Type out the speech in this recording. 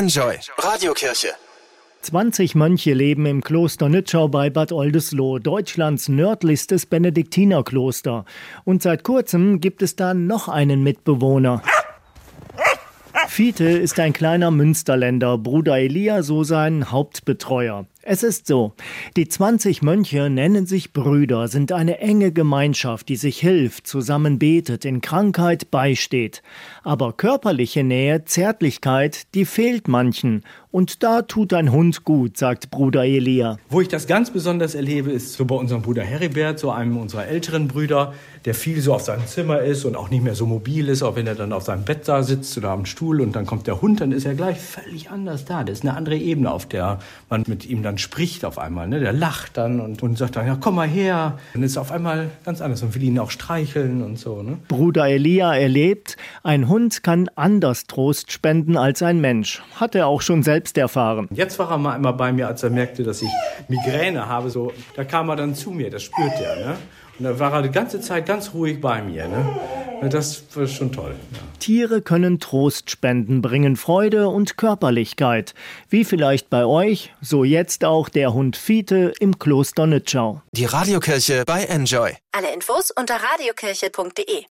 Enjoy Radiokirche. 20 Mönche leben im Kloster Nützschau bei Bad Oldesloe, Deutschlands nördlichstes Benediktinerkloster. Und seit kurzem gibt es da noch einen Mitbewohner. Fiete ist ein kleiner Münsterländer, Bruder Elia so sein Hauptbetreuer. Es ist so, die 20 Mönche nennen sich Brüder, sind eine enge Gemeinschaft, die sich hilft, zusammen betet, in Krankheit beisteht. Aber körperliche Nähe, Zärtlichkeit, die fehlt manchen. Und da tut ein Hund gut, sagt Bruder Elia. Wo ich das ganz besonders erlebe, ist so bei unserem Bruder Heribert, so einem unserer älteren Brüder, der viel so auf seinem Zimmer ist und auch nicht mehr so mobil ist, auch wenn er dann auf seinem Bett da sitzt oder am Stuhl und dann kommt der Hund, dann ist er gleich völlig anders da. Das ist eine andere Ebene, auf der man mit ihm dann dann spricht auf einmal. Ne? Der lacht dann und, und sagt dann, ja, komm mal her. Und ist auf einmal ganz anders und will ihn auch streicheln und so. Ne? Bruder Elia erlebt, ein Hund kann anders Trost spenden als ein Mensch. Hat er auch schon selbst erfahren. Jetzt war er mal einmal bei mir, als er merkte, dass ich Migräne habe. So, da kam er dann zu mir, das spürt er. Ne? Und da war er die ganze Zeit ganz ruhig bei mir. Ne? Das war schon toll. Ja. Tiere können Trost spenden, bringen Freude und Körperlichkeit. Wie vielleicht bei euch, so jetzt auch der Hund Fiete im Kloster Nützschau. Die Radiokirche bei Enjoy. Alle Infos unter radiokirche.de